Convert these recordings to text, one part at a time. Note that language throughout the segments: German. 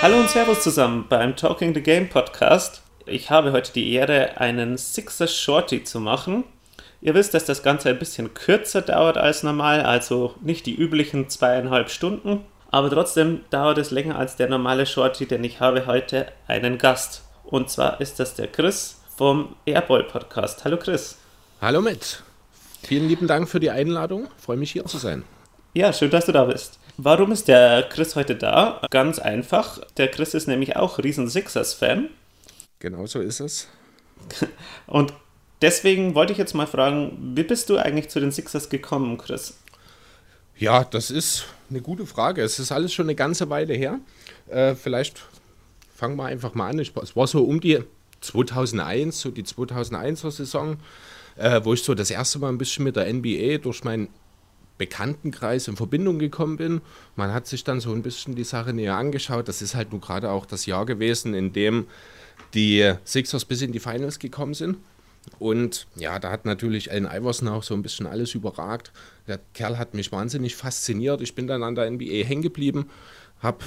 Hallo und Servus zusammen beim Talking the Game Podcast. Ich habe heute die Ehre, einen Sixer Shorty zu machen. Ihr wisst, dass das Ganze ein bisschen kürzer dauert als normal, also nicht die üblichen zweieinhalb Stunden. Aber trotzdem dauert es länger als der normale Shorty, denn ich habe heute einen Gast. Und zwar ist das der Chris vom Airball Podcast. Hallo Chris. Hallo mit. Vielen lieben Dank für die Einladung. Freue mich hier zu sein. Ja, schön, dass du da bist. Warum ist der Chris heute da? Ganz einfach. Der Chris ist nämlich auch riesen Sixers-Fan. Genau so ist es. Und deswegen wollte ich jetzt mal fragen, wie bist du eigentlich zu den Sixers gekommen, Chris? Ja, das ist eine gute Frage. Es ist alles schon eine ganze Weile her. Äh, vielleicht fangen wir einfach mal an. Es war so um die 2001, so die 2001er Saison, äh, wo ich so das erste Mal ein bisschen mit der NBA durch meinen Bekanntenkreis in Verbindung gekommen bin. Man hat sich dann so ein bisschen die Sache näher angeschaut. Das ist halt nun gerade auch das Jahr gewesen, in dem die Sixers bis in die Finals gekommen sind. Und ja, da hat natürlich Allen Iverson auch so ein bisschen alles überragt. Der Kerl hat mich wahnsinnig fasziniert. Ich bin dann an der NBA hängen geblieben, habe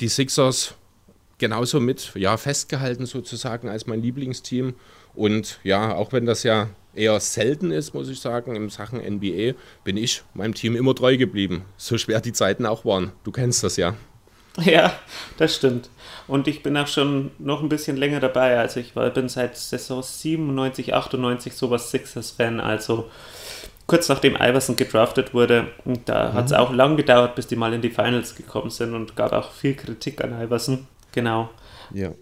die Sixers genauso mit ja, festgehalten sozusagen als mein Lieblingsteam. Und ja, auch wenn das ja eher selten ist, muss ich sagen, in Sachen NBA, bin ich meinem Team immer treu geblieben. So schwer die Zeiten auch waren. Du kennst das ja. Ja, das stimmt. Und ich bin auch schon noch ein bisschen länger dabei. Also ich war, bin seit Saison 97, 98 sowas Sixers-Fan. Also kurz nachdem Iverson gedraftet wurde, da hat es auch lang gedauert, bis die mal in die Finals gekommen sind und gab auch viel Kritik an Iverson. Genau. Ja.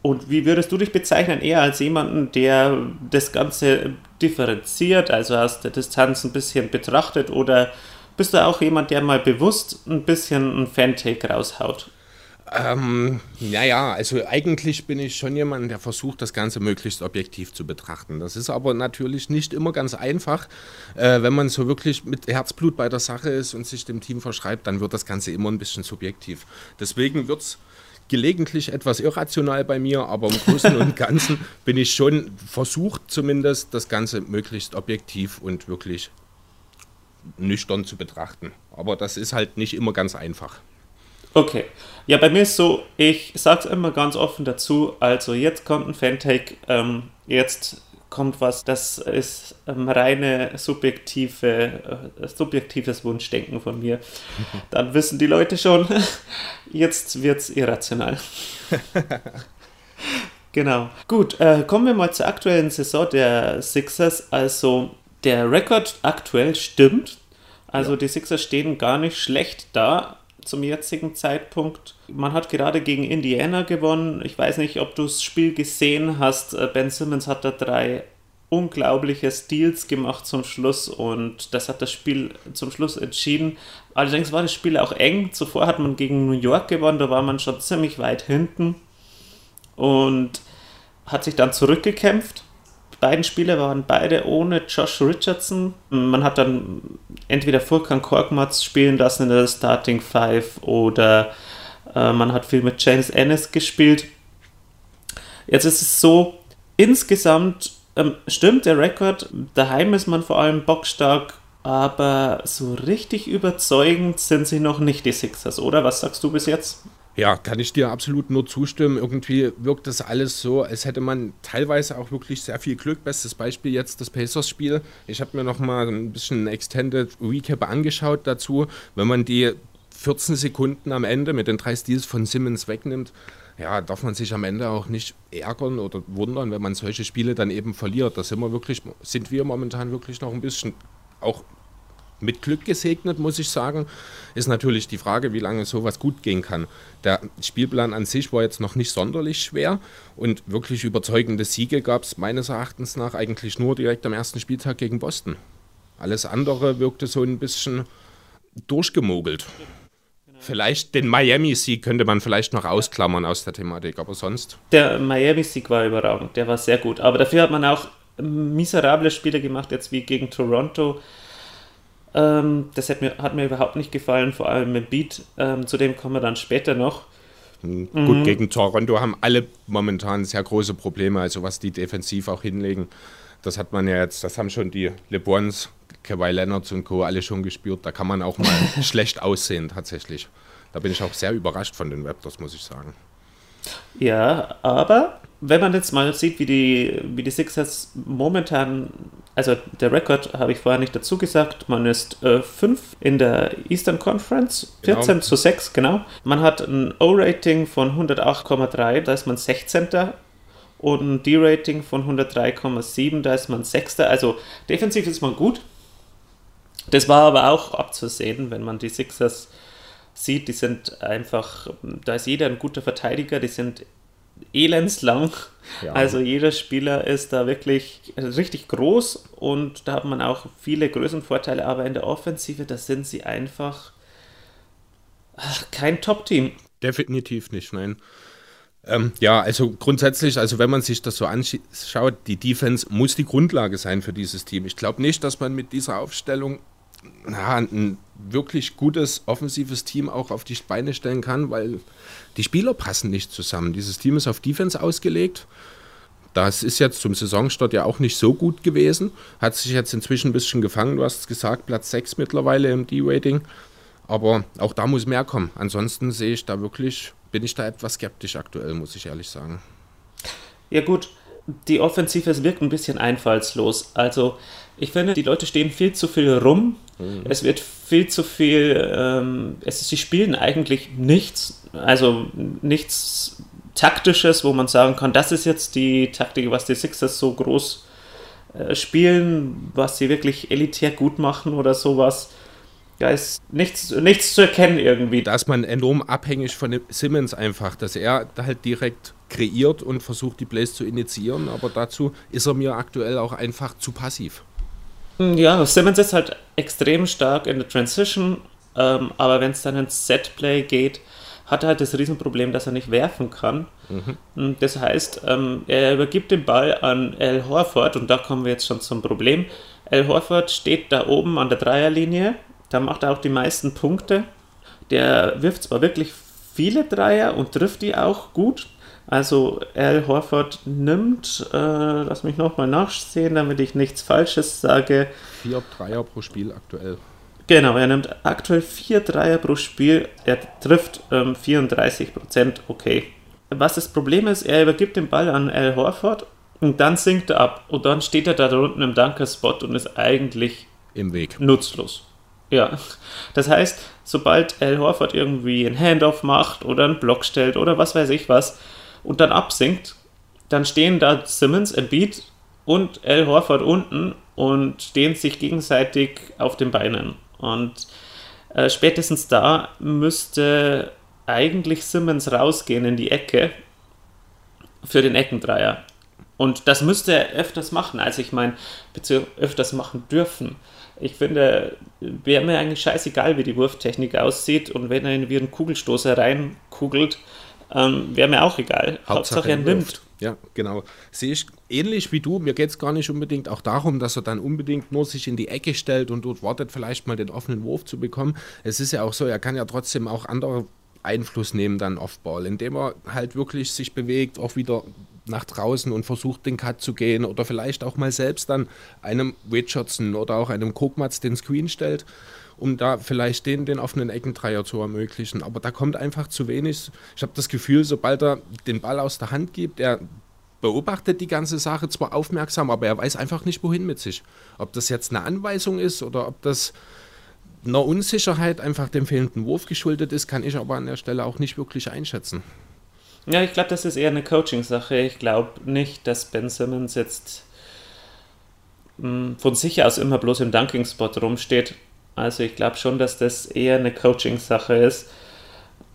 Und wie würdest du dich bezeichnen? Eher als jemanden, der das Ganze differenziert, also aus der Distanz ein bisschen betrachtet, oder bist du auch jemand, der mal bewusst ein bisschen ein Fan-Take raushaut? Ähm, naja, also eigentlich bin ich schon jemand, der versucht, das Ganze möglichst objektiv zu betrachten. Das ist aber natürlich nicht immer ganz einfach. Äh, wenn man so wirklich mit Herzblut bei der Sache ist und sich dem Team verschreibt, dann wird das Ganze immer ein bisschen subjektiv. Deswegen wird es gelegentlich etwas irrational bei mir, aber im Großen und Ganzen bin ich schon versucht zumindest, das Ganze möglichst objektiv und wirklich nüchtern zu betrachten. Aber das ist halt nicht immer ganz einfach. Okay. Ja, bei mir ist so, ich sag's immer ganz offen dazu, also jetzt kommt ein Fan-Take, ähm, jetzt kommt was, das ist ähm, reine subjektive, äh, subjektives Wunschdenken von mir. Dann wissen die Leute schon, jetzt wird's irrational. genau. Gut, äh, kommen wir mal zur aktuellen Saison der Sixers. Also der Rekord aktuell stimmt. Also die Sixers stehen gar nicht schlecht da zum jetzigen Zeitpunkt. Man hat gerade gegen Indiana gewonnen. Ich weiß nicht, ob du das Spiel gesehen hast. Äh, Ben Simmons hat da drei unglaubliche Steals gemacht zum Schluss und das hat das Spiel zum Schluss entschieden. Allerdings war das Spiel auch eng. Zuvor hat man gegen New York gewonnen, da war man schon ziemlich weit hinten und hat sich dann zurückgekämpft. Beiden Spiele waren beide ohne Josh Richardson. Man hat dann entweder Furkan Korkmaz spielen lassen in der Starting Five oder äh, man hat viel mit James Ennis gespielt. Jetzt ist es so, insgesamt ähm, stimmt der Rekord, daheim ist man vor allem bockstark, aber so richtig überzeugend sind sie noch nicht, die Sixers, oder? Was sagst du bis jetzt? Ja, kann ich dir absolut nur zustimmen. Irgendwie wirkt das alles so, als hätte man teilweise auch wirklich sehr viel Glück. Bestes Beispiel jetzt das Pacers-Spiel. Ich habe mir noch mal ein bisschen Extended Recap angeschaut dazu. Wenn man die 14 Sekunden am Ende mit den drei Steals von Simmons wegnimmt, ja, darf man sich am Ende auch nicht ärgern oder wundern, wenn man solche Spiele dann eben verliert. Da sind wir wirklich, sind wir momentan wirklich noch ein bisschen auch mit Glück gesegnet, muss ich sagen. Ist natürlich die Frage, wie lange sowas gut gehen kann. Der Spielplan an sich war jetzt noch nicht sonderlich schwer und wirklich überzeugende Siege gab es meines Erachtens nach eigentlich nur direkt am ersten Spieltag gegen Boston. Alles andere wirkte so ein bisschen durchgemogelt. Vielleicht den Miami-Sieg könnte man vielleicht noch ausklammern aus der Thematik, aber sonst. Der Miami-Sieg war überragend, der war sehr gut. Aber dafür hat man auch miserable Spiele gemacht, jetzt wie gegen Toronto. Ähm, das hat mir, hat mir überhaupt nicht gefallen, vor allem mit Beat. Ähm, zu dem kommen wir dann später noch. Mhm. Gut, gegen Toronto haben alle momentan sehr große Probleme, also was die defensiv auch hinlegen. Das hat man ja jetzt, das haben schon die LeBrons, Kawhi Leonard und Co. alle schon gespürt. Da kann man auch mal schlecht aussehen, tatsächlich. Da bin ich auch sehr überrascht von den Raptors, muss ich sagen. Ja, aber wenn man jetzt mal sieht, wie die, wie die Sixers momentan, also der Rekord habe ich vorher nicht dazu gesagt, man ist 5 äh, in der Eastern Conference, 14 genau. zu 6, genau. Man hat ein O-Rating von 108,3, da ist man 16. Und ein D-Rating von 103,7, da ist man 6. Also defensiv ist man gut. Das war aber auch abzusehen, wenn man die Sixers sieht, die sind einfach, da ist jeder ein guter Verteidiger, die sind elendslang. Ja. Also jeder Spieler ist da wirklich richtig groß und da hat man auch viele Größenvorteile, aber in der Offensive, da sind sie einfach ach, kein Top-Team. Definitiv nicht, nein. Ähm, ja, also grundsätzlich, also wenn man sich das so anschaut, die Defense muss die Grundlage sein für dieses Team. Ich glaube nicht, dass man mit dieser Aufstellung na, ein wirklich gutes offensives Team auch auf die Beine stellen kann, weil die Spieler passen nicht zusammen. Dieses Team ist auf Defense ausgelegt. Das ist jetzt zum Saisonstart ja auch nicht so gut gewesen. Hat sich jetzt inzwischen ein bisschen gefangen. Du hast es gesagt, Platz 6 mittlerweile im D-Rating. Aber auch da muss mehr kommen. Ansonsten sehe ich da wirklich, bin ich da etwas skeptisch aktuell, muss ich ehrlich sagen. Ja, gut. Die Offensive wirkt ein bisschen einfallslos. Also, ich finde, die Leute stehen viel zu viel rum. Mhm. Es wird viel zu viel, ähm, es, sie spielen eigentlich nichts, also nichts Taktisches, wo man sagen kann, das ist jetzt die Taktik, was die Sixers so groß äh, spielen, was sie wirklich elitär gut machen oder sowas. Da ist nichts, nichts zu erkennen irgendwie. Da ist man enorm abhängig von Simmons einfach, dass er halt direkt kreiert und versucht, die Plays zu initiieren, aber dazu ist er mir aktuell auch einfach zu passiv. Ja, Simmons ist halt extrem stark in der Transition, ähm, aber wenn es dann ins Setplay geht, hat er halt das Riesenproblem, dass er nicht werfen kann. Mhm. Das heißt, ähm, er übergibt den Ball an Al Horford und da kommen wir jetzt schon zum Problem. Al Horford steht da oben an der Dreierlinie, da macht er auch die meisten Punkte. Der wirft zwar wirklich viele Dreier und trifft die auch gut, also Al Horford nimmt, äh, lass mich nochmal nachsehen, damit ich nichts Falsches sage. Vier Dreier pro Spiel aktuell. Genau, er nimmt aktuell vier Dreier pro Spiel. Er trifft ähm, 34 Prozent, okay. Was das Problem ist, er übergibt den Ball an Al Horford und dann sinkt er ab. Und dann steht er da unten im Dunker-Spot und ist eigentlich im Weg. Nutzlos. Ja, das heißt, sobald Al Horford irgendwie einen Handoff macht oder einen Block stellt oder was weiß ich was, und dann absinkt, dann stehen da Simmons, Embiid und Al Horford unten und stehen sich gegenseitig auf den Beinen. Und äh, spätestens da müsste eigentlich Simmons rausgehen in die Ecke für den Eckendreier. Und das müsste er öfters machen, also ich meine, beziehungsweise öfters machen dürfen. Ich finde, wäre mir eigentlich scheißegal, wie die Wurftechnik aussieht und wenn er in wie einen Kugelstoßer reinkugelt, ähm, Wäre mir auch egal. Hauptsache, Hauptsache er nimmt. Ja, genau. Sehe ich ähnlich wie du. Mir geht es gar nicht unbedingt auch darum, dass er dann unbedingt nur sich in die Ecke stellt und dort wartet, vielleicht mal den offenen Wurf zu bekommen. Es ist ja auch so, er kann ja trotzdem auch andere Einfluss nehmen dann auf Ball, indem er halt wirklich sich bewegt, auch wieder nach draußen und versucht, den Cut zu gehen oder vielleicht auch mal selbst dann einem Richardson oder auch einem Kokmatz den Screen stellt um da vielleicht den, den offenen Eckendreier zu ermöglichen. Aber da kommt einfach zu wenig. Ich habe das Gefühl, sobald er den Ball aus der Hand gibt, er beobachtet die ganze Sache zwar aufmerksam, aber er weiß einfach nicht, wohin mit sich. Ob das jetzt eine Anweisung ist oder ob das einer Unsicherheit einfach dem fehlenden Wurf geschuldet ist, kann ich aber an der Stelle auch nicht wirklich einschätzen. Ja, ich glaube, das ist eher eine Coaching-Sache. Ich glaube nicht, dass Ben Simmons jetzt mh, hm, von sich aus immer bloß im Dunking-Spot rumsteht. Also ich glaube schon, dass das eher eine Coaching-Sache ist.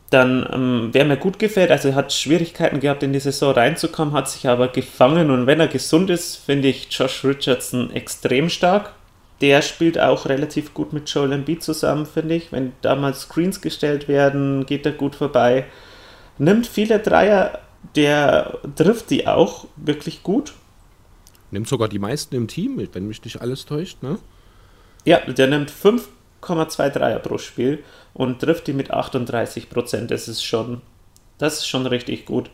Dann, ähm, wer mir gut gefällt, also hat Schwierigkeiten gehabt, in die Saison reinzukommen, hat sich aber gefangen und wenn er gesund ist, finde ich Josh Richardson extrem stark. Der spielt auch relativ gut mit Joel Embiid zusammen, finde ich. Wenn da mal Screens gestellt werden, geht er gut vorbei. Nimmt viele Dreier, der trifft die auch wirklich gut. Nimmt sogar die meisten im Team, wenn mich nicht alles täuscht, ne? Ja, der nimmt 5,2 Dreier pro Spiel und trifft die mit 38 Prozent. Das ist schon, das ist schon richtig gut.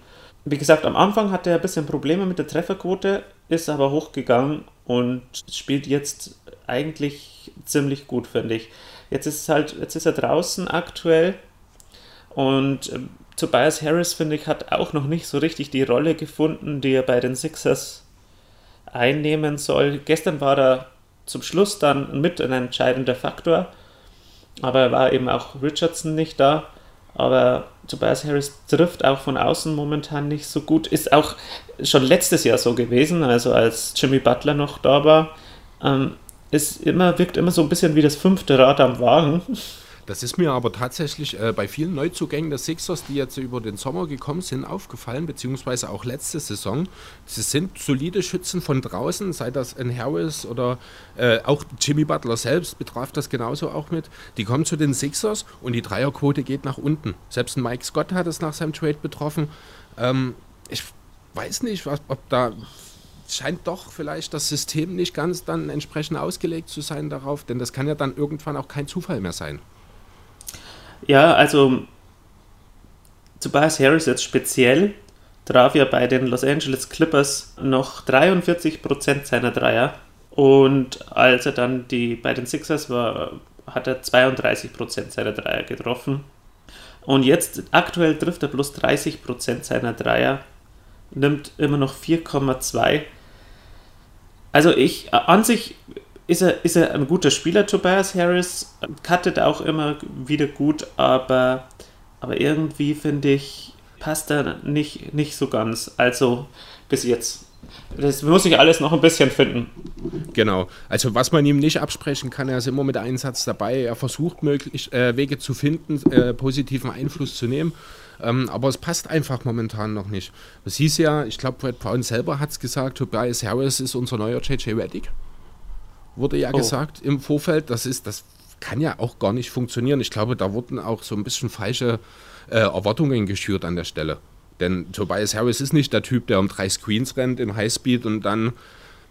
Wie gesagt, am Anfang hatte er ein bisschen Probleme mit der Trefferquote, ist aber hochgegangen und spielt jetzt eigentlich ziemlich gut, finde ich. Jetzt ist halt, jetzt ist er draußen aktuell und ähm, Tobias Harris, finde ich, hat auch noch nicht so richtig die Rolle gefunden, die er bei den Sixers einnehmen soll. Gestern war er zum Schluss dann mit ein entscheidender Faktor, aber war eben auch Richardson nicht da. Aber Tobias Harris trifft auch von außen momentan nicht so gut. Ist auch schon letztes Jahr so gewesen, also als Jimmy Butler noch da war. Ähm, ist immer, wirkt immer so ein bisschen wie das fünfte Rad am Wagen. Das ist mir aber tatsächlich äh, bei vielen Neuzugängen der Sixers, die jetzt über den Sommer gekommen sind, aufgefallen, beziehungsweise auch letzte Saison. Sie sind solide Schützen von draußen, sei das ein Harris oder äh, auch Jimmy Butler selbst betraf das genauso auch mit. Die kommen zu den Sixers und die Dreierquote geht nach unten. Selbst ein Mike Scott hat es nach seinem Trade betroffen. Ähm, ich weiß nicht, was, ob da scheint doch vielleicht das System nicht ganz dann entsprechend ausgelegt zu sein darauf, denn das kann ja dann irgendwann auch kein Zufall mehr sein. Ja, also Tobias Harris jetzt speziell traf ja bei den Los Angeles Clippers noch 43% seiner Dreier und als er dann die bei den Sixers war, hat er 32% seiner Dreier getroffen. Und jetzt aktuell trifft er bloß 30% seiner Dreier, nimmt immer noch 4,2. Also ich an sich ist er, ist er ein guter Spieler, Tobias Harris. Cuttet auch immer wieder gut, aber, aber irgendwie finde ich, passt er nicht, nicht so ganz. Also bis jetzt. Das muss ich alles noch ein bisschen finden. Genau. Also was man ihm nicht absprechen kann, er ist immer mit Einsatz dabei. Er versucht möglich, äh, Wege zu finden, äh, positiven Einfluss zu nehmen. Ähm, aber es passt einfach momentan noch nicht. Es hieß ja, ich glaube, Brad Brown selber hat es gesagt, Tobias Harris ist unser neuer JJ Reddick wurde ja oh. gesagt im Vorfeld. Das ist, das kann ja auch gar nicht funktionieren. Ich glaube, da wurden auch so ein bisschen falsche äh, Erwartungen geschürt an der Stelle. Denn Tobias Harris ist nicht der Typ, der um drei Screens rennt im Highspeed und dann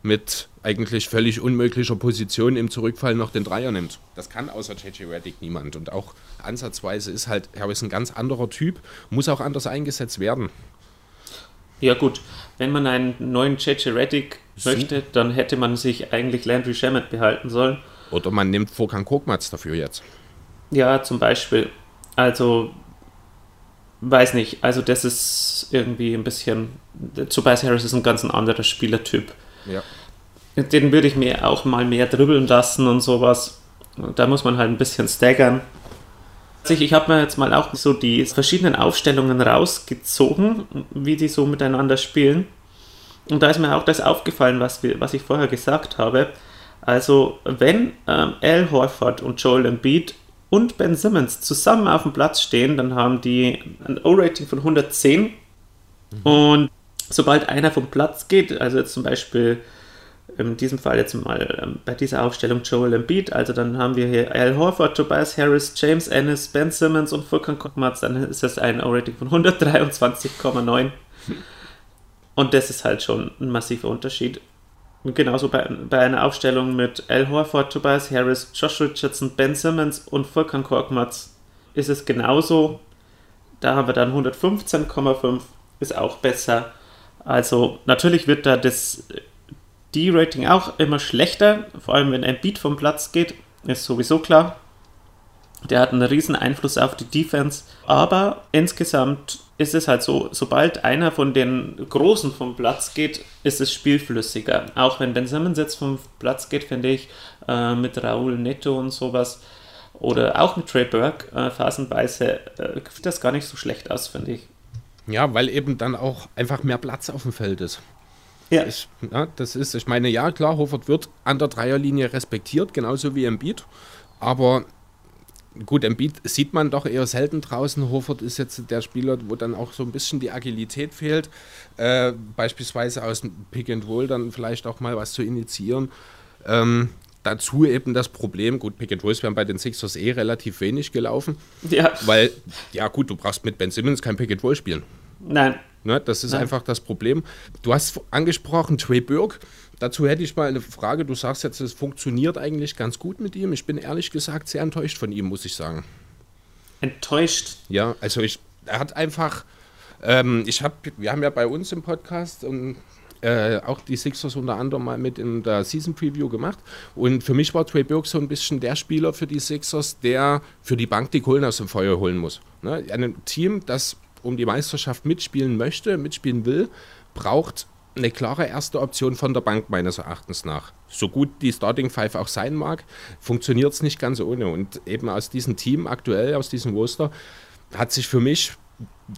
mit eigentlich völlig unmöglicher Position im Zurückfall noch den Dreier nimmt. Das kann außer JJ Reddick niemand. Und auch ansatzweise ist halt Harris ein ganz anderer Typ, muss auch anders eingesetzt werden. Ja gut, wenn man einen neuen JJ Reddick möchte, dann hätte man sich eigentlich Landry Shamet behalten sollen. Oder man nimmt Vorkan Kokmatz dafür jetzt. Ja, zum Beispiel. Also, weiß nicht. Also, das ist irgendwie ein bisschen. Tobias Harris ist ein ganz anderer Spielertyp. Ja. Den würde ich mir auch mal mehr dribbeln lassen und sowas. Da muss man halt ein bisschen staggern. Ich habe mir jetzt mal auch so die verschiedenen Aufstellungen rausgezogen, wie die so miteinander spielen. Und da ist mir auch das aufgefallen, was, wir, was ich vorher gesagt habe. Also, wenn ähm, Al Horford und Joel Embiid und Ben Simmons zusammen auf dem Platz stehen, dann haben die ein O-Rating von 110. Mhm. Und sobald einer vom Platz geht, also jetzt zum Beispiel in diesem Fall jetzt mal ähm, bei dieser Aufstellung Joel Embiid, also dann haben wir hier Al Horford, Tobias Harris, James Ennis, Ben Simmons und Furkan Korkmaz, dann ist das ein O-Rating von 123,9. Und das ist halt schon ein massiver Unterschied. Und genauso bei, bei einer Aufstellung mit Al Horford, Tobias Harris, Josh Richardson, Ben Simmons und Furkan Korkmaz ist es genauso. Da haben wir dann 115,5, ist auch besser. Also natürlich wird da das D-Rating auch immer schlechter, vor allem wenn ein Beat vom Platz geht, ist sowieso klar. Der hat einen riesen Einfluss auf die Defense, aber insgesamt ist es halt so, sobald einer von den Großen vom Platz geht, ist es spielflüssiger. Auch wenn Ben Simmons jetzt vom Platz geht, finde ich, äh, mit Raul Neto und sowas, oder auch mit Trey Burke äh, phasenweise, äh, sieht das gar nicht so schlecht aus, finde ich. Ja, weil eben dann auch einfach mehr Platz auf dem Feld ist. Ja. Ich, ja. Das ist, ich meine, ja, klar, Hoffert wird an der Dreierlinie respektiert, genauso wie Embiid, aber gut, Embiid sieht man doch eher selten draußen. Horford ist jetzt der Spieler, wo dann auch so ein bisschen die Agilität fehlt. Äh, beispielsweise aus dem Pick and Roll dann vielleicht auch mal was zu initiieren. Ähm, dazu eben das Problem, gut, Pick and Rolls wären bei den Sixers eh relativ wenig gelaufen. Ja. Weil, ja gut, du brauchst mit Ben Simmons kein Pick and Roll spielen. Nein. Ne, das ist Nein. einfach das Problem. Du hast angesprochen, Trey Burke. dazu hätte ich mal eine Frage. Du sagst jetzt, es funktioniert eigentlich ganz gut mit ihm. Ich bin ehrlich gesagt sehr enttäuscht von ihm, muss ich sagen. Enttäuscht. Ja, also ich, er hat einfach, ähm, ich habe, wir haben ja bei uns im Podcast und äh, auch die Sixers unter anderem mal mit in der Season Preview gemacht. Und für mich war Trey Burke so ein bisschen der Spieler für die Sixers, der für die Bank die Kohlen aus dem Feuer holen muss. Ne? Ein Team, das um die Meisterschaft mitspielen möchte, mitspielen will, braucht eine klare erste Option von der Bank meines Erachtens nach. So gut die Starting Five auch sein mag, funktioniert es nicht ganz ohne. Und eben aus diesem Team aktuell, aus diesem Roster, hat sich für mich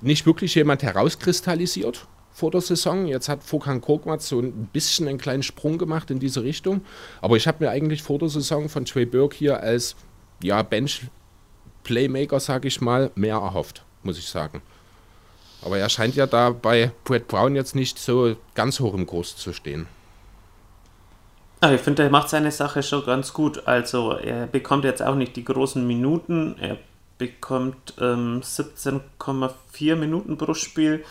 nicht wirklich jemand herauskristallisiert vor der Saison. Jetzt hat Fokan Korkmaz so ein bisschen einen kleinen Sprung gemacht in diese Richtung. Aber ich habe mir eigentlich vor der Saison von Trey Burke hier als ja, Bench-Playmaker, sage ich mal, mehr erhofft, muss ich sagen. Aber er scheint ja da bei Brett Brown jetzt nicht so ganz hoch im Kurs zu stehen. Aber ich finde, er macht seine Sache schon ganz gut. Also er bekommt jetzt auch nicht die großen Minuten. Er bekommt ähm, 17,4 Minuten pro Spiel.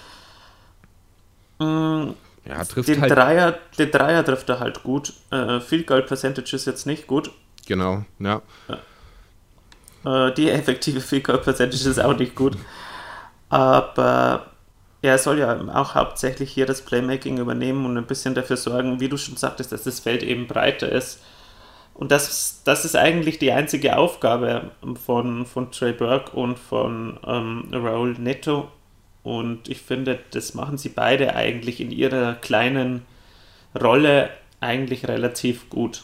Mm, Ja, trifft den, halt. Dreier, den Dreier trifft er halt gut. Äh, Field Goal Percentage ist jetzt nicht gut. Genau, ja. Äh, die effektive Field Goal Percentage ist auch nicht gut. Aber er soll ja auch hauptsächlich hier das Playmaking übernehmen und ein bisschen dafür sorgen, wie du schon sagtest, dass das Feld eben breiter ist. Und das, das ist eigentlich die einzige Aufgabe von, von Trey Burke und von ähm, Raul Neto. Und ich finde, das machen sie beide eigentlich in ihrer kleinen Rolle eigentlich relativ gut.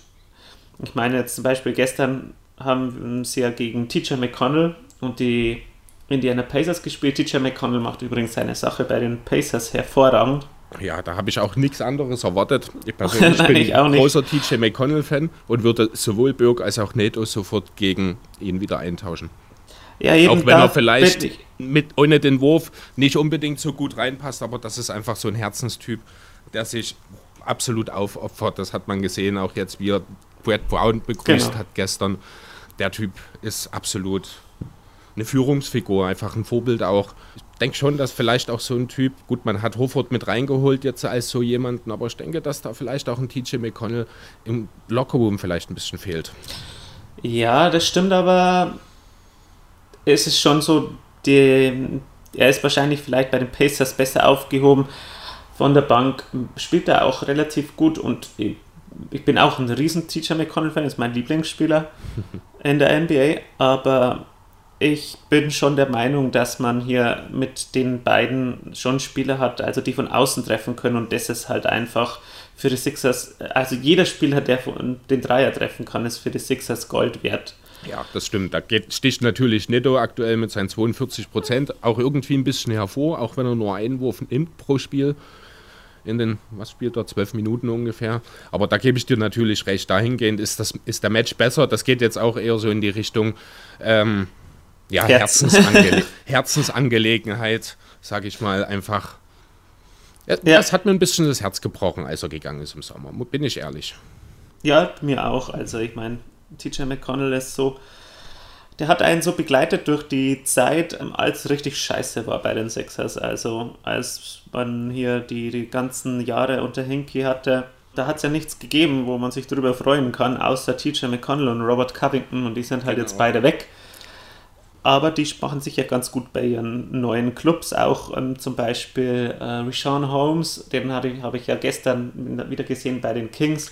Ich meine jetzt zum Beispiel gestern haben sie ja gegen TJ McConnell und die Indiana Pacers gespielt. TJ McConnell macht übrigens seine Sache bei den Pacers hervorragend. Ja, da habe ich auch nichts anderes erwartet. Ich persönlich Nein, bin ich ein großer TJ McConnell-Fan und würde sowohl Burke als auch Neto sofort gegen ihn wieder eintauschen. Ja, eben Auch wenn er vielleicht mit, ohne den Wurf nicht unbedingt so gut reinpasst, aber das ist einfach so ein Herzenstyp, der sich absolut aufopfert. Das hat man gesehen, auch jetzt, wie er Brad Brown begrüßt Genau. hat gestern. Der Typ ist absolut eine Führungsfigur, einfach ein Vorbild auch. Ich denke schon, dass vielleicht auch so ein Typ, gut, man hat Hofert mit reingeholt jetzt als so jemanden, aber ich denke, dass da vielleicht auch ein TJ McConnell im Lockerroom vielleicht ein bisschen fehlt. Ja, das stimmt, aber es ist schon so, die, er ist wahrscheinlich vielleicht bei den Pacers besser aufgehoben. Von der Bank spielt er auch relativ gut und ich, ich bin auch ein riesen TJ McConnell-Fan, ist mein Lieblingsspieler in der NBA, aber ich bin schon der Meinung, dass man hier mit den beiden schon Spieler hat, also die von außen treffen können und das ist halt einfach für die Sixers, also jeder Spieler, der den Dreier treffen kann, ist für die Sixers Gold wert. Ja, das stimmt. Da geht, sticht natürlich Netto aktuell mit seinen 42 Prozent auch irgendwie ein bisschen hervor, auch wenn er nur einen Wurf nimmt pro Spiel. In den, was spielt er, 12 Minuten ungefähr. Aber da gebe ich dir natürlich recht. Dahingehend ist, das, ist der Match besser. Das geht jetzt auch eher so in die Richtung, ähm, ja, Herz. Herzensange Herzensangelegenheit, sage ich mal, einfach. Ja, Ja. Das hat mir ein bisschen das Herz gebrochen, als er gegangen ist im Sommer. Bin ich ehrlich. Ja, mir auch. Also ich meine, TJ McConnell ist so, der hat einen so begleitet durch die Zeit, ähm, als es richtig scheiße war bei den Sixers. Also als man hier die, die ganzen Jahre unter Hinky hatte, da hat es ja nichts gegeben, wo man sich drüber freuen kann, außer TJ McConnell und Robert Covington und die sind halt jetzt beide weg. Aber die machen sich ja ganz gut bei ihren neuen Clubs, auch ähm, zum Beispiel äh, Rashawn Holmes, den habe ich, habe ich ja gestern wieder gesehen bei den Kings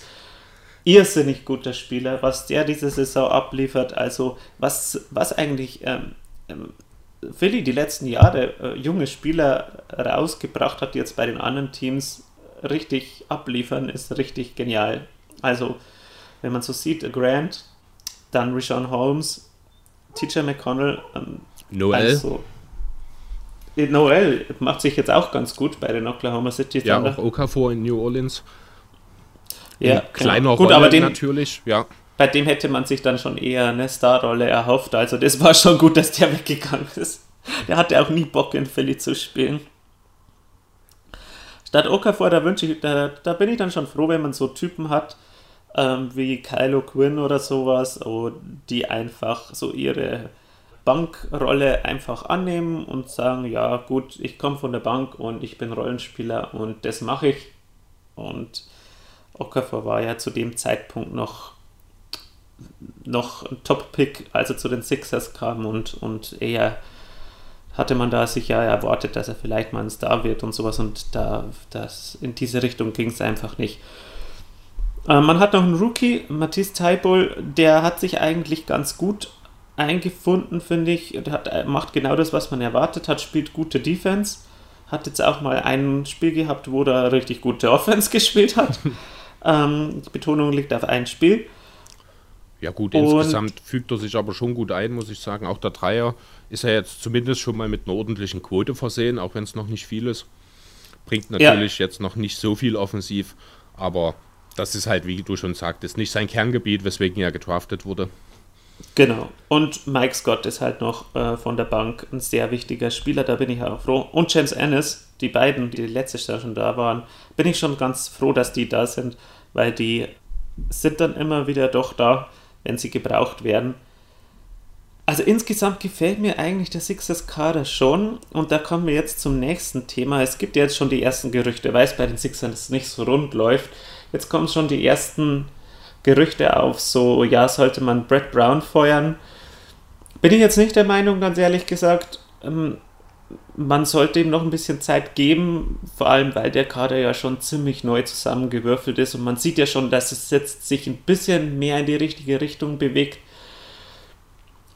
irrsinnig guter Spieler, was der diese Saison abliefert. Also was, was eigentlich ähm, ähm, Philly die letzten Jahre äh, junge Spieler rausgebracht hat, die jetzt bei den anderen Teams richtig abliefern, ist richtig genial. Also wenn man so sieht, Grant, dann Rashawn Holmes, TJ McConnell, ähm, Noel, also äh, Noel macht sich jetzt auch ganz gut bei den Oklahoma City ja, Thunder. auch Okafor in New Orleans. Ja, in kleiner genau. Gut, Rolle aber den, natürlich, ja. bei dem hätte man sich dann schon eher eine Starrolle erhofft. Also das war schon gut, dass der weggegangen ist. Der hatte auch nie Bock in Philly zu spielen. Statt Okafor, da wünsche ich, da, da bin ich dann schon froh, wenn man so Typen hat, ähm, wie Kylo Quinn oder sowas, die einfach so ihre Bankrolle einfach annehmen und sagen, ja gut, ich komme von der Bank und ich bin Rollenspieler und das mache ich. Und Okafor war ja zu dem Zeitpunkt noch, noch ein Top-Pick, als er zu den Sixers kam und, und eher hatte man da sich ja erwartet, dass er vielleicht mal ein Star wird und sowas und da das, in diese Richtung ging es einfach nicht. Äh, man hat noch einen Rookie, Matthias Taibol, der hat sich eigentlich ganz gut eingefunden, finde ich. Und hat, macht genau das, was man erwartet hat, spielt gute Defense. Hat jetzt auch mal ein Spiel gehabt, wo er richtig gute Offense gespielt hat. ähm, die Betonung liegt auf ein Spiel. Ja gut, Und insgesamt fügt er sich aber schon gut ein, muss ich sagen. Auch der Dreier ist ja jetzt zumindest schon mal mit einer ordentlichen Quote versehen, auch wenn es noch nicht viel ist. Bringt natürlich ja. jetzt noch nicht so viel offensiv, aber das ist halt, wie du schon sagtest, nicht sein Kerngebiet, weswegen er gedraftet wurde. Genau. Und Mike Scott ist halt noch äh, von der Bank ein sehr wichtiger Spieler, da bin ich auch froh. Und James Ennis, die beiden, die letztes Jahr schon da waren, bin ich schon ganz froh, dass die da sind, weil die sind dann immer wieder doch da, wenn sie gebraucht werden. Also insgesamt gefällt mir eigentlich der Sixers Kader schon und da kommen wir jetzt zum nächsten Thema. Es gibt ja jetzt schon die ersten Gerüchte, weil es bei den Sixers nicht so rund läuft. Jetzt kommen schon die ersten Gerüchte auf, so, ja, sollte man Brett Brown feuern. Bin ich jetzt nicht der Meinung, ganz ehrlich gesagt. Ähm, man sollte ihm noch ein bisschen Zeit geben, vor allem weil der Kader ja schon ziemlich neu zusammengewürfelt ist und man sieht ja schon, dass es jetzt sich ein bisschen mehr in die richtige Richtung bewegt.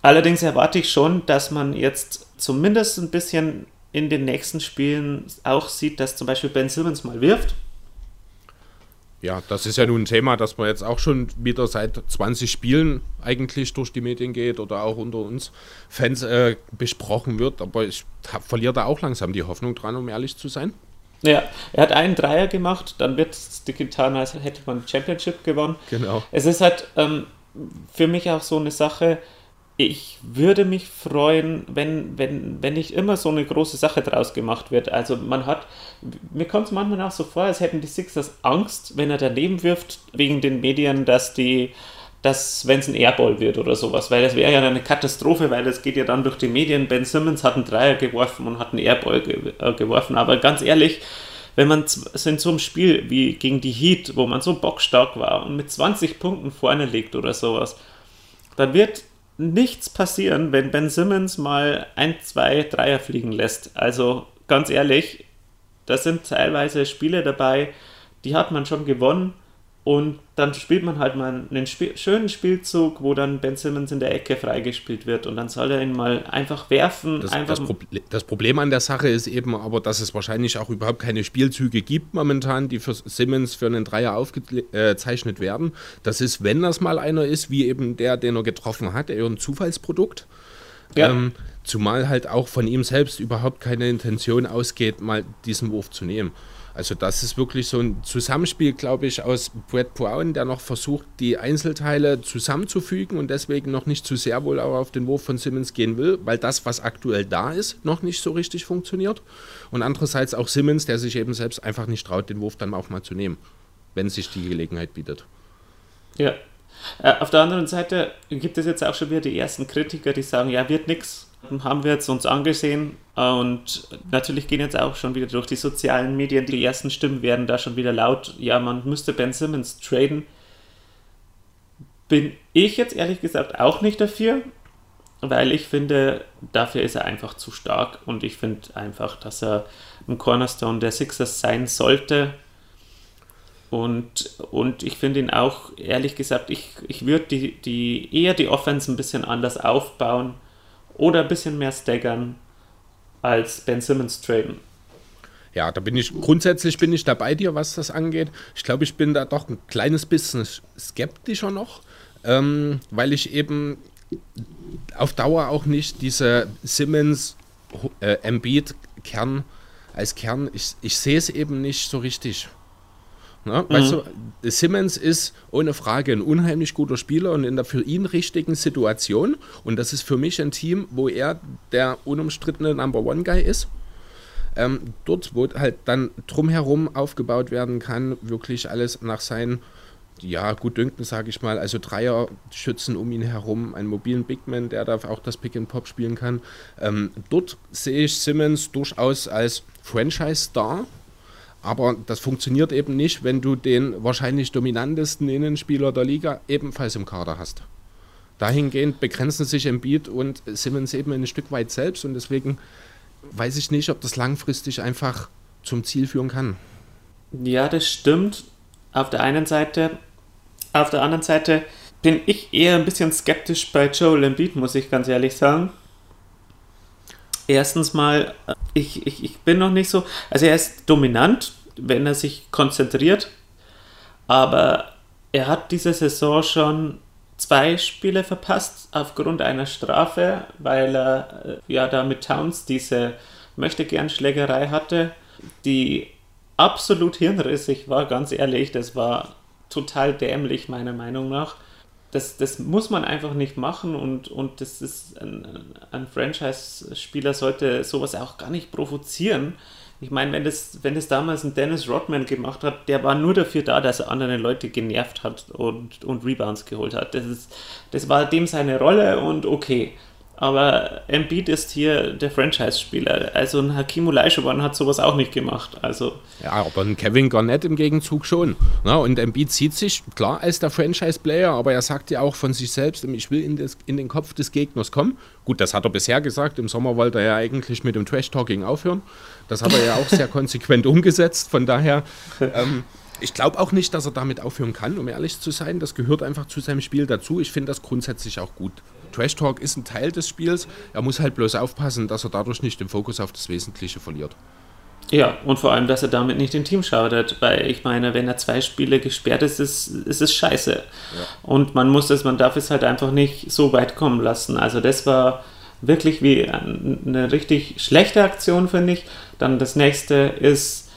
Allerdings erwarte ich schon, dass man jetzt zumindest ein bisschen in den nächsten Spielen auch sieht, dass zum Beispiel Ben Simmons mal wirft ja, das ist ja nun ein Thema, das man jetzt auch schon wieder seit 20 Spielen eigentlich durch die Medien geht oder auch unter uns Fans äh, besprochen wird. Aber ich verliere da auch langsam die Hoffnung dran, um ehrlich zu sein. Ja, er hat einen Dreier gemacht, dann wird es getan, als hätte man Championship gewonnen. Genau. Es ist halt ähm, für mich auch so eine Sache, ich würde mich freuen, wenn, wenn, wenn nicht immer so eine große Sache draus gemacht wird. Also man hat, mir kommt es manchmal auch so vor, als hätten die Sixers Angst, wenn er daneben wirft, wegen den Medien, dass die, dass wenn es ein Airball wird oder sowas, weil das wäre ja eine Katastrophe, weil das geht ja dann durch die Medien. Ben Simmons hat einen Dreier geworfen und hat einen Airball ge äh, geworfen, aber ganz ehrlich, wenn man in so einem Spiel wie gegen die Heat, wo man so bockstark war und mit 20 Punkten vorne liegt oder sowas, dann wird nichts passieren, wenn Ben Simmons mal ein, zwei Dreier fliegen lässt. Also ganz ehrlich, da sind teilweise Spiele dabei, die hat man schon gewonnen und dann spielt man halt mal einen Spiel schönen Spielzug, wo dann Ben Simmons in der Ecke freigespielt wird und dann soll er ihn mal einfach werfen. Das, einfach das, Proble das, Problem an der Sache ist eben aber, dass es wahrscheinlich auch überhaupt keine Spielzüge gibt momentan, die für Simmons für einen Dreier aufgezeichnet werden. Das ist, wenn das mal einer ist, wie eben der, den er getroffen hat, eher ein Zufallsprodukt. Ja. Ähm, zumal halt auch von ihm selbst überhaupt keine Intention ausgeht, mal diesen Wurf zu nehmen. Also das ist wirklich so ein Zusammenspiel, glaube ich, aus Brett Brown, der noch versucht, die Einzelteile zusammenzufügen und deswegen noch nicht zu sehr wohl auch auf den Wurf von Simmons gehen will, weil das, was aktuell da ist, noch nicht so richtig funktioniert. Und andererseits auch Simmons, der sich eben selbst einfach nicht traut, den Wurf dann auch mal zu nehmen, wenn sich die Gelegenheit bietet. Ja. Äh, auf der anderen Seite gibt es jetzt auch schon wieder die ersten Kritiker, die sagen, ja, wird nichts haben wir jetzt uns angesehen und natürlich gehen jetzt auch schon wieder durch die sozialen Medien, die ersten Stimmen werden da schon wieder laut, ja, man müsste Ben Simmons traden. Bin ich jetzt ehrlich gesagt auch nicht dafür, weil ich finde, dafür ist er einfach zu stark und ich finde einfach, dass er ein Cornerstone der Sixers sein sollte. Und, und ich finde ihn auch, ehrlich gesagt, ich, ich würde die, die, eher die Offense ein bisschen anders aufbauen oder ein bisschen mehr staggern als Ben Simmons traden. Ja, da bin ich grundsätzlich bin ich da bei dir, was das angeht. Ich glaube, ich bin da doch ein kleines bisschen skeptischer noch, ähm, weil ich eben auf Dauer auch nicht diese Simmons äh, Embiid Kern als Kern, ich, ich sehe es eben nicht so richtig. Ne? Mhm. Weißt du, Simmons ist ohne Frage ein unheimlich guter Spieler und in der für ihn richtigen Situation. Und das ist für mich ein Team, wo er der unumstrittene Number One Guy ist. Ähm, dort, wo halt dann drumherum aufgebaut werden kann, wirklich alles nach seinen, ja, gut dünken, sage ich mal, also Dreier-Schützen um ihn herum, einen mobilen Bigman, der da auch das Pick and Pop spielen kann. Ähm, dort sehe ich Simmons durchaus als Franchise-Star Aber das funktioniert eben nicht, wenn du den wahrscheinlich dominantesten Innenspieler der Liga ebenfalls im Kader hast. Dahingehend begrenzen sich Embiid und Simmons eben ein Stück weit selbst und deswegen weiß ich nicht, ob das langfristig einfach zum Ziel führen kann. Ja, das stimmt. Auf der einen Seite. Auf der anderen Seite bin ich eher ein bisschen skeptisch bei Joel Embiid, muss ich ganz ehrlich sagen. Erstens mal, ich, ich, ich bin noch nicht so. Also, er ist dominant, wenn er sich konzentriert. Aber er hat diese Saison schon zwei Spiele verpasst aufgrund einer Strafe, weil er äh, ja da mit Towns diese möchte gern Schlägerei hatte, die absolut hirnrissig war, ganz ehrlich, das war total dämlich meiner Meinung nach. Das, das muss man einfach nicht machen und, und das ist ein, ein Franchise-Spieler sollte sowas auch gar nicht provozieren. Ich meine, wenn das, wenn das damals ein Dennis Rodman gemacht hat, der war nur dafür da, dass er andere Leute genervt hat und, und Rebounds geholt hat. Das, ist, das war dem seine Rolle und okay. Aber Embiid ist hier der Franchise-Spieler. Also ein Hakim Olajuwon hat sowas auch nicht gemacht. Also ja, aber ein Kevin Garnett im Gegenzug schon. Na, und Embiid sieht sich klar als der Franchise-Player, aber er sagt ja auch von sich selbst, ich will in, das, in den Kopf des Gegners kommen. Gut, das hat er bisher gesagt. Im Sommer wollte er ja eigentlich mit dem Trash-Talking aufhören. Das hat er ja auch sehr konsequent umgesetzt. Von daher, ähm, ich glaube auch nicht, dass er damit aufhören kann, um ehrlich zu sein. Das gehört einfach zu seinem Spiel dazu. Ich finde das grundsätzlich auch gut. Trash Talk ist ein Teil des Spiels. Er muss halt bloß aufpassen, dass er dadurch nicht den Fokus auf das Wesentliche verliert. Ja, und vor allem, dass er damit nicht den Team schadet, weil ich meine, wenn er zwei Spiele gesperrt ist, ist, ist es scheiße. Ja. Und man muss es, man darf es halt einfach nicht so weit kommen lassen. Also das war wirklich wie eine richtig schlechte Aktion, finde ich. Dann das nächste ist,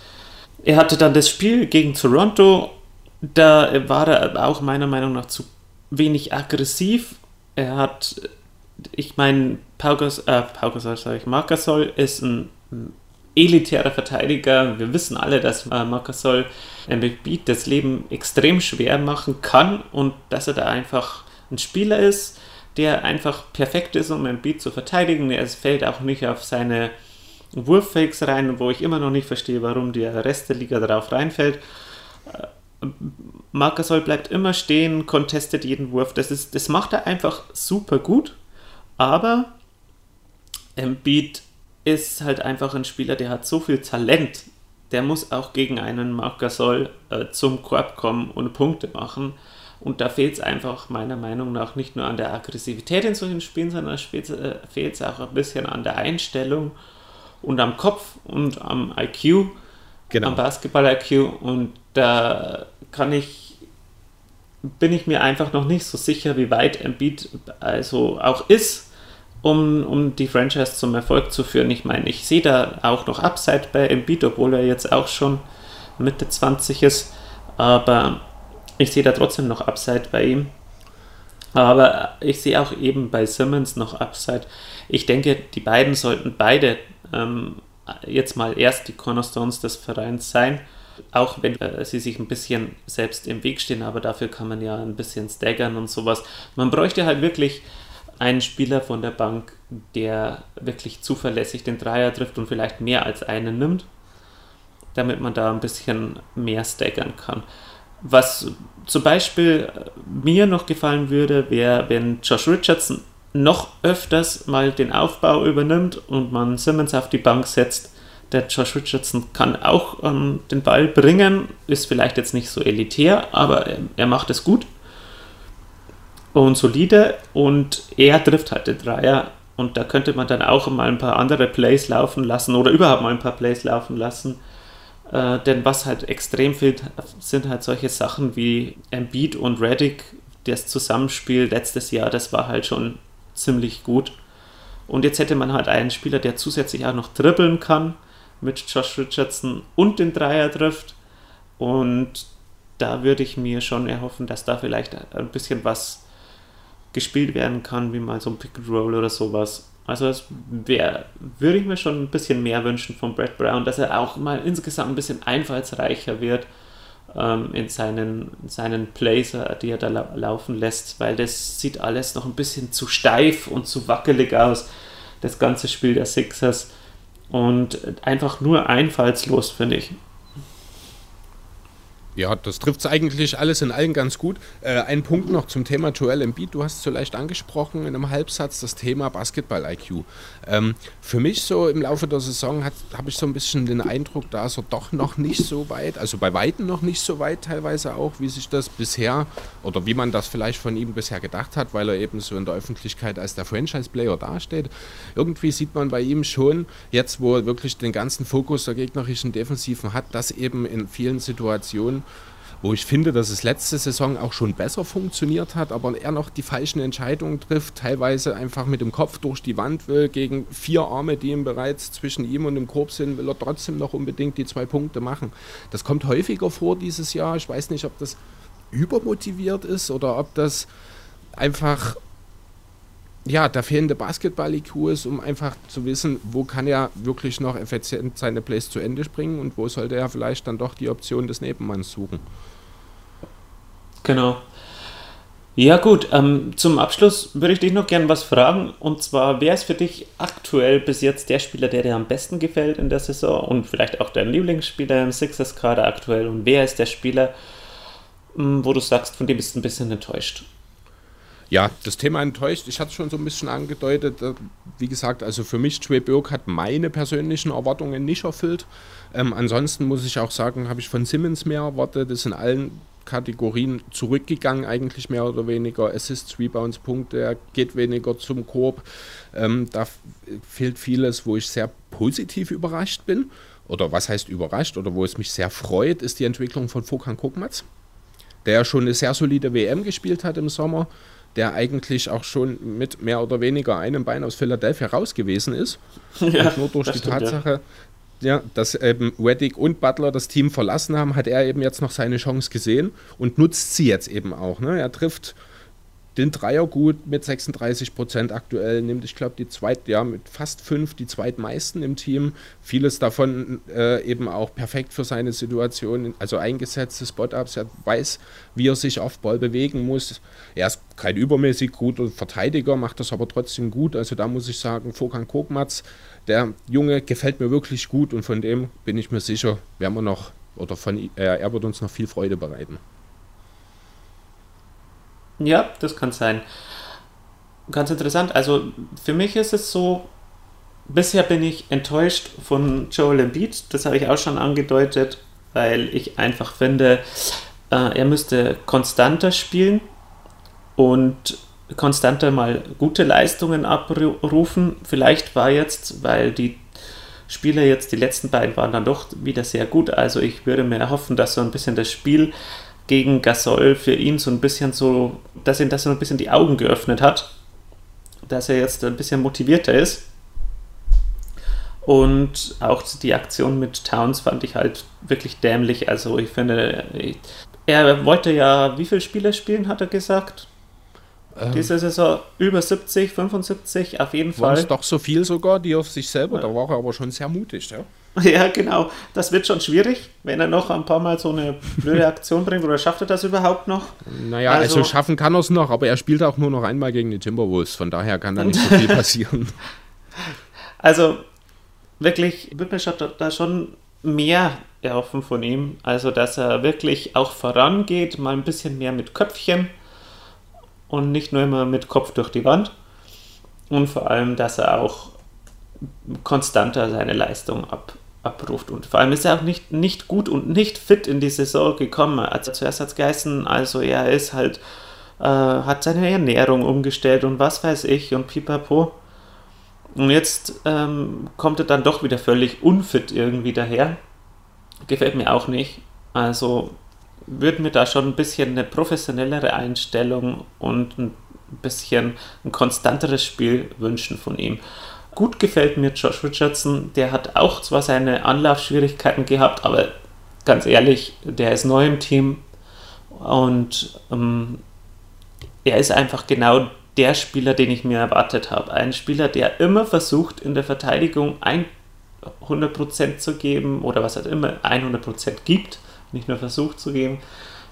er hatte dann das Spiel gegen Toronto, da war er auch meiner Meinung nach zu wenig aggressiv er hat, ich meine, Pau äh, Pau Gasol, sag ich, ist ein elitärer Verteidiger. Wir wissen alle, dass äh, Marc Gasol Embiid das Leben extrem schwer machen kann und dass er da einfach ein Spieler ist, der einfach perfekt ist, um Embiid zu verteidigen. Er fällt auch nicht auf seine Wurffakes rein, wo ich immer noch nicht verstehe, warum der Rest der Liga darauf reinfällt. Marcasol bleibt immer stehen, contestet jeden Wurf. Das, ist, das macht er einfach super gut. Aber Embiid ist halt einfach ein Spieler, der hat so viel Talent. Der muss auch gegen einen Marcasol äh, zum Korb kommen und Punkte machen. Und da fehlt es einfach meiner Meinung nach nicht nur an der Aggressivität in solchen Spielen, sondern fehlt es auch ein bisschen an der Einstellung und am Kopf und am IQ, genau. am Basketball-IQ. Und da kann ich, bin ich mir einfach noch nicht so sicher, wie weit Embiid also auch ist, um, um die Franchise zum Erfolg zu führen. Ich meine, ich sehe da auch noch Upside bei Embiid, obwohl er jetzt auch schon Mitte 20 ist, aber ich sehe da trotzdem noch Upside bei ihm. Aber ich sehe auch eben bei Simmons noch Upside. Ich denke, die beiden sollten beide ähm, jetzt mal erst die Cornerstones des Vereins sein auch wenn äh, sie sich ein bisschen selbst im Weg stehen, aber dafür kann man ja ein bisschen staggern und sowas. Man bräuchte halt wirklich einen Spieler von der Bank, der wirklich zuverlässig den Dreier trifft und vielleicht mehr als einen nimmt, damit man da ein bisschen mehr staggern kann. Was zum Beispiel mir noch gefallen würde, wäre, wenn Josh Richardson noch öfters mal den Aufbau übernimmt und man Simmons auf die Bank setzt der Josh Richardson kann auch ähm, den Ball bringen, ist vielleicht jetzt nicht so elitär, aber er, er macht es gut und solide und er trifft halt den Dreier und da könnte man dann auch mal ein paar andere Plays laufen lassen oder überhaupt mal ein paar Plays laufen lassen. Äh, denn was halt extrem fehlt, sind halt solche Sachen wie Embiid und Reddick. Das Zusammenspiel letztes Jahr, das war halt schon ziemlich gut. Und jetzt hätte man halt einen Spieler, der zusätzlich auch noch dribbeln kann mit Josh Richardson und den Dreier trifft. Und da würde ich mir schon erhoffen, dass da vielleicht ein bisschen was gespielt werden kann, wie mal so ein Pick and Roll oder sowas. Also das wär, würde ich mir schon ein bisschen mehr wünschen von Brad Brown, dass er auch mal insgesamt ein bisschen einfallsreicher wird ähm, in, seinen, in seinen Plays, die er da la laufen lässt, weil das sieht alles noch ein bisschen zu steif und zu wackelig aus, das ganze Spiel der Sixers und einfach nur einfallslos, finde ich. Ja, das trifft es eigentlich alles in allen ganz gut. Äh, ein Punkt noch zum Thema Joel Embiid. Du hast es so leicht angesprochen in einem Halbsatz, das Thema Basketball-IQ. Ähm, für mich so im Laufe der Saison habe ich so ein bisschen den Eindruck, da ist er doch noch nicht so weit, also bei Weitem noch nicht so weit teilweise auch, wie sich das bisher oder wie man das vielleicht von ihm bisher gedacht hat, weil er eben so in der Öffentlichkeit als der Franchise-Player dasteht. Irgendwie sieht man bei ihm schon, jetzt wo er wirklich den ganzen Fokus der gegnerischen Defensiven hat, dass eben in vielen Situationen wo ich finde, dass es letzte Saison auch schon besser funktioniert hat, aber er noch die falschen Entscheidungen trifft, teilweise einfach mit dem Kopf durch die Wand will, gegen vier Arme, die ihm bereits zwischen ihm und dem Korb sind, will er trotzdem noch unbedingt die zwei Punkte machen. Das kommt häufiger vor dieses Jahr. Ich weiß nicht, ob das übermotiviert ist oder ob das einfach ja, der fehlende Basketball-IQ ist, um einfach zu wissen, wo kann er wirklich noch effizient seine Plays zu Ende springen und wo sollte er vielleicht dann doch die Option des Nebenmanns suchen. Genau. Ja gut, ähm, zum Abschluss würde ich dich noch gerne was fragen. Und zwar, wer ist für dich aktuell bis jetzt der Spieler, der dir am besten gefällt in der Saison und vielleicht auch dein Lieblingsspieler im Sixers gerade aktuell? Und wer ist der Spieler, hm, wo du sagst, von dem bist du ein bisschen enttäuscht? Ja, das Thema enttäuscht. Ich hatte es schon so ein bisschen angedeutet. Äh, wie gesagt, also für mich, Trey Burke hat meine persönlichen Erwartungen nicht erfüllt. Ähm, ansonsten muss ich auch sagen, habe ich von Simmons mehr erwartet. Das in allen Kategorien zurückgegangen, eigentlich mehr oder weniger. Assists, Rebounds, Punkte, er geht weniger zum Korb. Ähm, da fehlt vieles, wo ich sehr positiv überrascht bin. Oder was heißt überrascht? Oder wo es mich sehr freut, ist die Entwicklung von Fokan Kokmatz, der ja schon eine sehr solide WM gespielt hat im Sommer der eigentlich auch schon mit mehr oder weniger einem Bein aus Philadelphia raus gewesen ist. Ja, und nur durch die stimmt, Tatsache, ja. ja. dass eben Reddick und Butler das Team verlassen haben, hat er eben jetzt noch seine Chance gesehen und nutzt sie jetzt eben auch. Ne? Er trifft den Dreier gut mit 36 Prozent aktuell, nimmt, ich glaube, die zweit, ja, mit fast fünf die zweitmeisten im Team. Vieles davon äh, eben auch perfekt für seine Situation, also eingesetzte Spot-Ups. Er weiß, wie er sich auf Ball bewegen muss. Er ist kein übermäßig guter Verteidiger, macht das aber trotzdem gut. Also da muss ich sagen, Fokan Kokmatz, der Junge gefällt mir wirklich gut und von dem bin ich mir sicher, werden wir noch, oder von, äh, er wird uns noch viel Freude bereiten. Ja, das kann sein. Ganz interessant. Also für mich ist es so, bisher bin ich enttäuscht von Joel Embiid. Das habe ich auch schon angedeutet, weil ich einfach finde, äh, er müsste konstanter spielen und konstanter mal gute Leistungen abrufen. Vielleicht war jetzt, weil die Spieler jetzt, die letzten beiden waren dann doch wieder sehr gut. Also ich würde mir hoffen, dass so ein bisschen das Spiel gegen Gasol für ihn so ein bisschen so, dass ihn das so ein bisschen die Augen geöffnet hat, dass er jetzt ein bisschen motivierter ist. Und auch die Aktion mit Towns fand ich halt wirklich dämlich. Also ich finde, er wollte ja, wie viele Spiele spielen, hat er gesagt? Ähm, Diese Saison über 70, 75, auf jeden Fall. Waren es doch so viel sogar, die auf sich selber, da war er aber schon sehr mutig, ja. Ja, genau. Das wird schon schwierig, wenn er noch ein paar Mal so eine blöde Aktion bringt. Oder schafft er das überhaupt noch? Naja, also, also schaffen kann er es noch, aber er spielt auch nur noch einmal gegen die Timberwolves. Von daher kann da nicht so viel passieren. Also wirklich, wird mir schon, da schon mehr erhoffen von ihm. Also, dass er wirklich auch vorangeht, mal ein bisschen mehr mit Köpfchen und nicht nur immer mit Kopf durch die Wand. Und vor allem, dass er auch konstanter seine Leistung ab, abruft. Und vor allem ist er auch nicht, nicht gut und nicht fit in die Saison gekommen. Also zuerst hat es geheißen, also er ist halt, äh, hat seine Ernährung umgestellt und was weiß ich und pipapo. Und jetzt ähm, kommt er dann doch wieder völlig unfit irgendwie daher. Gefällt mir auch nicht. Also würde mir da schon ein bisschen eine professionellere Einstellung und ein bisschen ein konstanteres Spiel wünschen von ihm. Gut gefällt mir Josh Richardson. Der hat auch zwar seine Anlaufschwierigkeiten gehabt, aber ganz ehrlich, der ist neu im Team und ähm, er ist einfach genau der Spieler, den ich mir erwartet habe. Ein Spieler, der immer versucht, in der Verteidigung 100% zu geben oder was er immer 100% gibt, nicht nur versucht zu geben.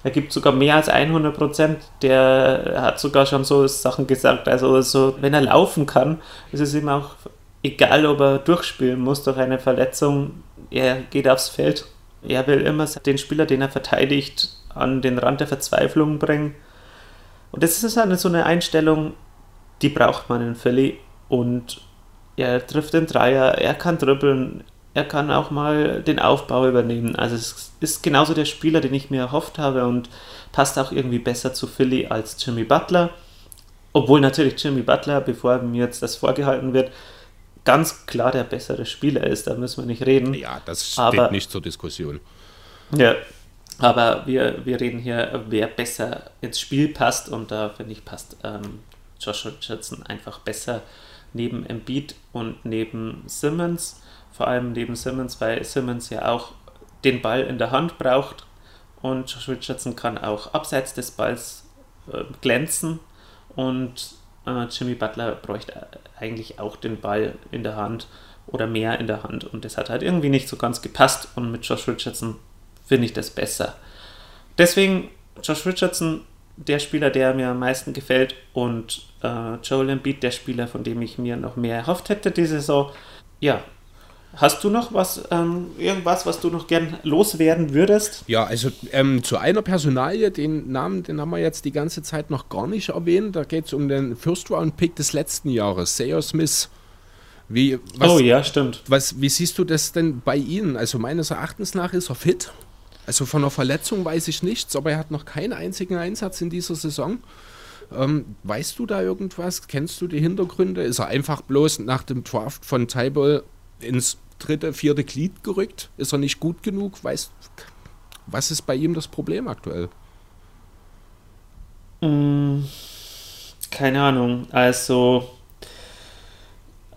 Er gibt sogar mehr als 100 Prozent. Der hat sogar schon so Sachen gesagt. Also, so, wenn er laufen kann, ist es ihm auch egal, ob er durchspielen muss durch eine Verletzung. Er geht aufs Feld Er will immer den Spieler, den er verteidigt, an den Rand der Verzweiflung bringen. Und das ist halt so eine Einstellung, die braucht man in Philly. Und er trifft den Dreier, er kann dribbeln, er kann auch mal den Aufbau übernehmen. Also es ist genauso der Spieler, den ich mir erhofft habe und passt auch irgendwie besser zu Philly als Jimmy Butler. Obwohl natürlich Jimmy Butler, bevor mir jetzt das vorgehalten wird, ganz klar der bessere Spieler ist, da müssen wir nicht reden. Ja, das steht Aber- nicht zur Diskussion. Ja, aber wir, wir reden hier, wer besser ins Spiel passt und da finde ich, passt ähm, Josh Richardson einfach besser neben Embiid und neben Simmons. Vor allem neben Simmons, weil Simmons ja auch den Ball in der Hand braucht und Josh Richardson kann auch abseits des Balls äh, glänzen und äh, Jimmy Butler bräuchte eigentlich auch den Ball in der Hand oder mehr in der Hand und das hat halt irgendwie nicht so ganz gepasst und mit Josh Richardson finde ich das besser. Deswegen Josh Richardson, der Spieler, der mir am meisten gefällt und äh, Joel Embiid, der Spieler, von dem ich mir noch mehr erhofft hätte diese Saison. Ja, hast du noch was, ähm, irgendwas, was du noch gern loswerden würdest? Ja, also ähm, zu einer Personalie, den Namen, den haben wir jetzt die ganze Zeit noch gar nicht erwähnt. Da geht es um den First-Round-Pick des letzten Jahres, Sayer Smith. Wie, was, oh ja, stimmt. was, wie siehst du das denn bei Ihnen? Also meines Erachtens nach ist er fit. Also von einer Verletzung weiß ich nichts, aber er hat noch keinen einzigen Einsatz in dieser Saison. Ähm, weißt du da irgendwas? Kennst du die Hintergründe? Ist er einfach bloß nach dem Draft von Tyball ins dritte, vierte Glied gerückt? Ist er nicht gut genug? Weißt, was ist bei ihm das Problem aktuell? Mm, keine Ahnung. Also,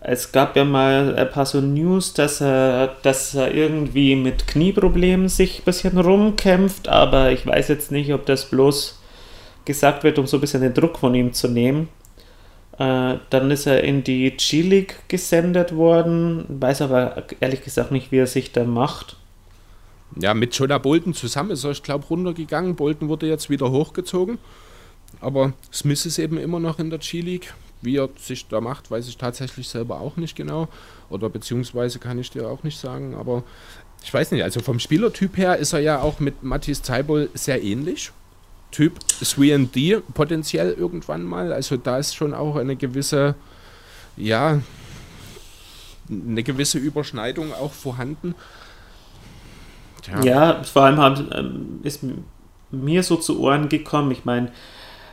es gab ja mal ein paar so News, dass er, dass er irgendwie mit Knieproblemen sich ein bisschen rumkämpft, aber ich weiß jetzt nicht, ob das bloß gesagt wird, um so ein bisschen den Druck von ihm zu nehmen. Äh, dann ist er in die G-League gesendet worden, weiß aber ehrlich gesagt nicht, wie er sich da macht. Ja, mit Jonah Bolton zusammen ist er, ich glaube, runtergegangen. Bolton wurde jetzt wieder hochgezogen. Aber Smith ist eben immer noch in der G-League. Wie er sich da macht, weiß ich tatsächlich selber auch nicht genau. Oder beziehungsweise kann ich dir auch nicht sagen. Aber ich weiß nicht, also vom Spielertyp her ist er ja auch mit Matthias Zeibol sehr ähnlich. Typ 3D potenziell irgendwann mal. Also da ist schon auch eine gewisse, ja, eine gewisse Überschneidung auch vorhanden. Tja. Ja, vor allem haben, ähm, ist mir so zu Ohren gekommen. Ich meine,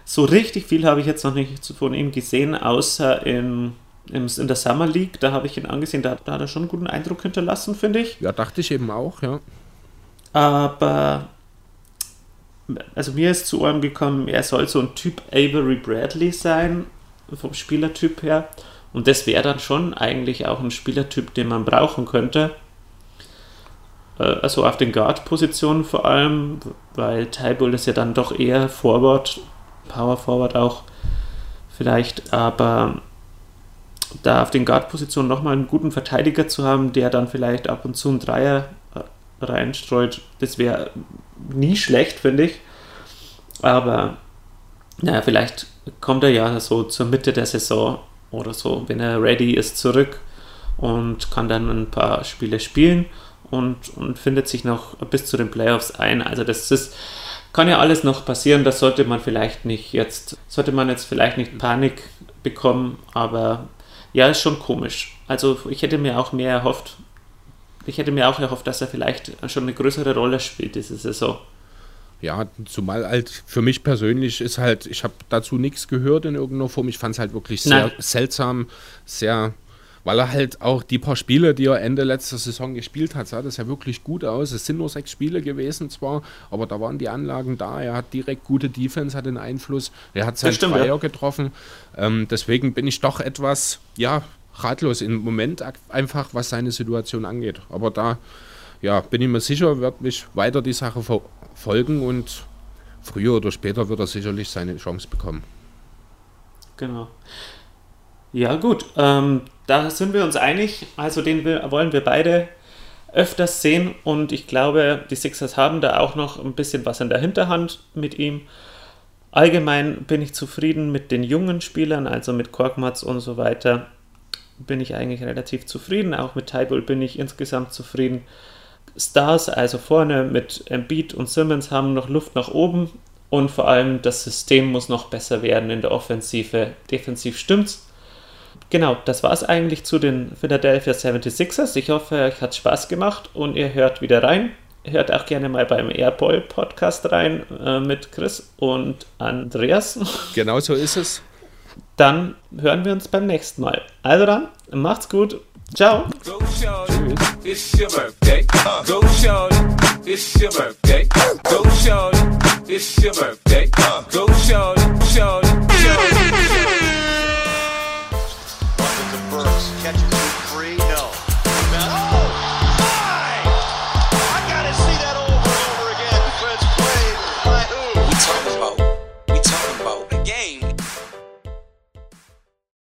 so richtig viel habe ich jetzt noch nicht von ihm gesehen, außer in, im, in der Summer League. Da habe ich ihn angesehen, da, da hat er schon einen guten Eindruck hinterlassen, finde ich. Ja, dachte ich eben auch, ja. Aber also mir ist zu Ohren gekommen, er soll so ein Typ Avery Bradley sein, vom Spielertyp her. Und das wäre dann schon eigentlich auch ein Spielertyp, den man brauchen könnte. Äh, Also auf den Guard-Positionen vor allem, weil Tybull ist ja dann doch eher Forward, Power Forward auch vielleicht, aber da auf den Guard-Positionen nochmal einen guten Verteidiger zu haben, der dann vielleicht ab und zu einen Dreier reinstreut, das wäre nie schlecht, finde ich. Aber naja, vielleicht kommt er ja so zur Mitte der Saison oder so, wenn er ready ist, zurück und kann dann ein paar Spiele spielen und, und findet sich noch bis zu den Playoffs ein. Also das ist, kann ja alles noch passieren, das sollte man vielleicht nicht jetzt, sollte man jetzt vielleicht nicht Panik bekommen, aber ja, ist schon komisch. Also ich hätte mir auch mehr erhofft, ich hätte mir auch erhofft, dass er vielleicht schon eine größere Rolle spielt diese Saison. Ja, zumal halt für mich persönlich ist halt, ich habe dazu nichts gehört in irgendeiner Form. Ich fand es halt wirklich sehr Nein. seltsam, sehr, weil er halt auch die paar Spiele, die er Ende letzter Saison gespielt hat, sah das ja wirklich gut aus. Es sind nur sechs Spiele gewesen zwar, aber da waren die Anlagen da. Er hat direkt gute Defense, hat den Einfluss. Er hat seinen Dreier ja. getroffen. Ähm, deswegen bin ich doch etwas, ja, ratlos im Moment einfach, was seine Situation angeht. Aber da, ja, bin ich mir sicher, wird mich weiter die Sache verfolgen und früher oder später wird er sicherlich seine Chance bekommen. Genau. Ja, gut. Ähm, da sind wir uns einig. Also den wollen wir beide öfters sehen und ich glaube, die Sixers haben da auch noch ein bisschen was in der Hinterhand mit ihm. Allgemein bin ich zufrieden mit den jungen Spielern, also mit Korkmaz und so weiter. Bin ich eigentlich relativ zufrieden. Auch mit Tybull bin ich insgesamt zufrieden. Stars, also vorne mit Embiid und Simmons, haben noch Luft nach oben und vor allem das System muss noch besser werden in der Offensive. Defensiv stimmt's. Genau, das war es eigentlich zu den Philadelphia 76ers. Ich hoffe, euch hat Spaß gemacht und ihr hört wieder rein. Hört auch gerne mal beim Airball Podcast rein äh, mit Chris und Andreas. Genau so ist es. Dann hören wir uns beim nächsten Mal. Also dann, macht's gut. Ciao. Go shorty, it's your birthday. Go shorty, it's your birthday. Go shorty, it's your birthday. Go shorty,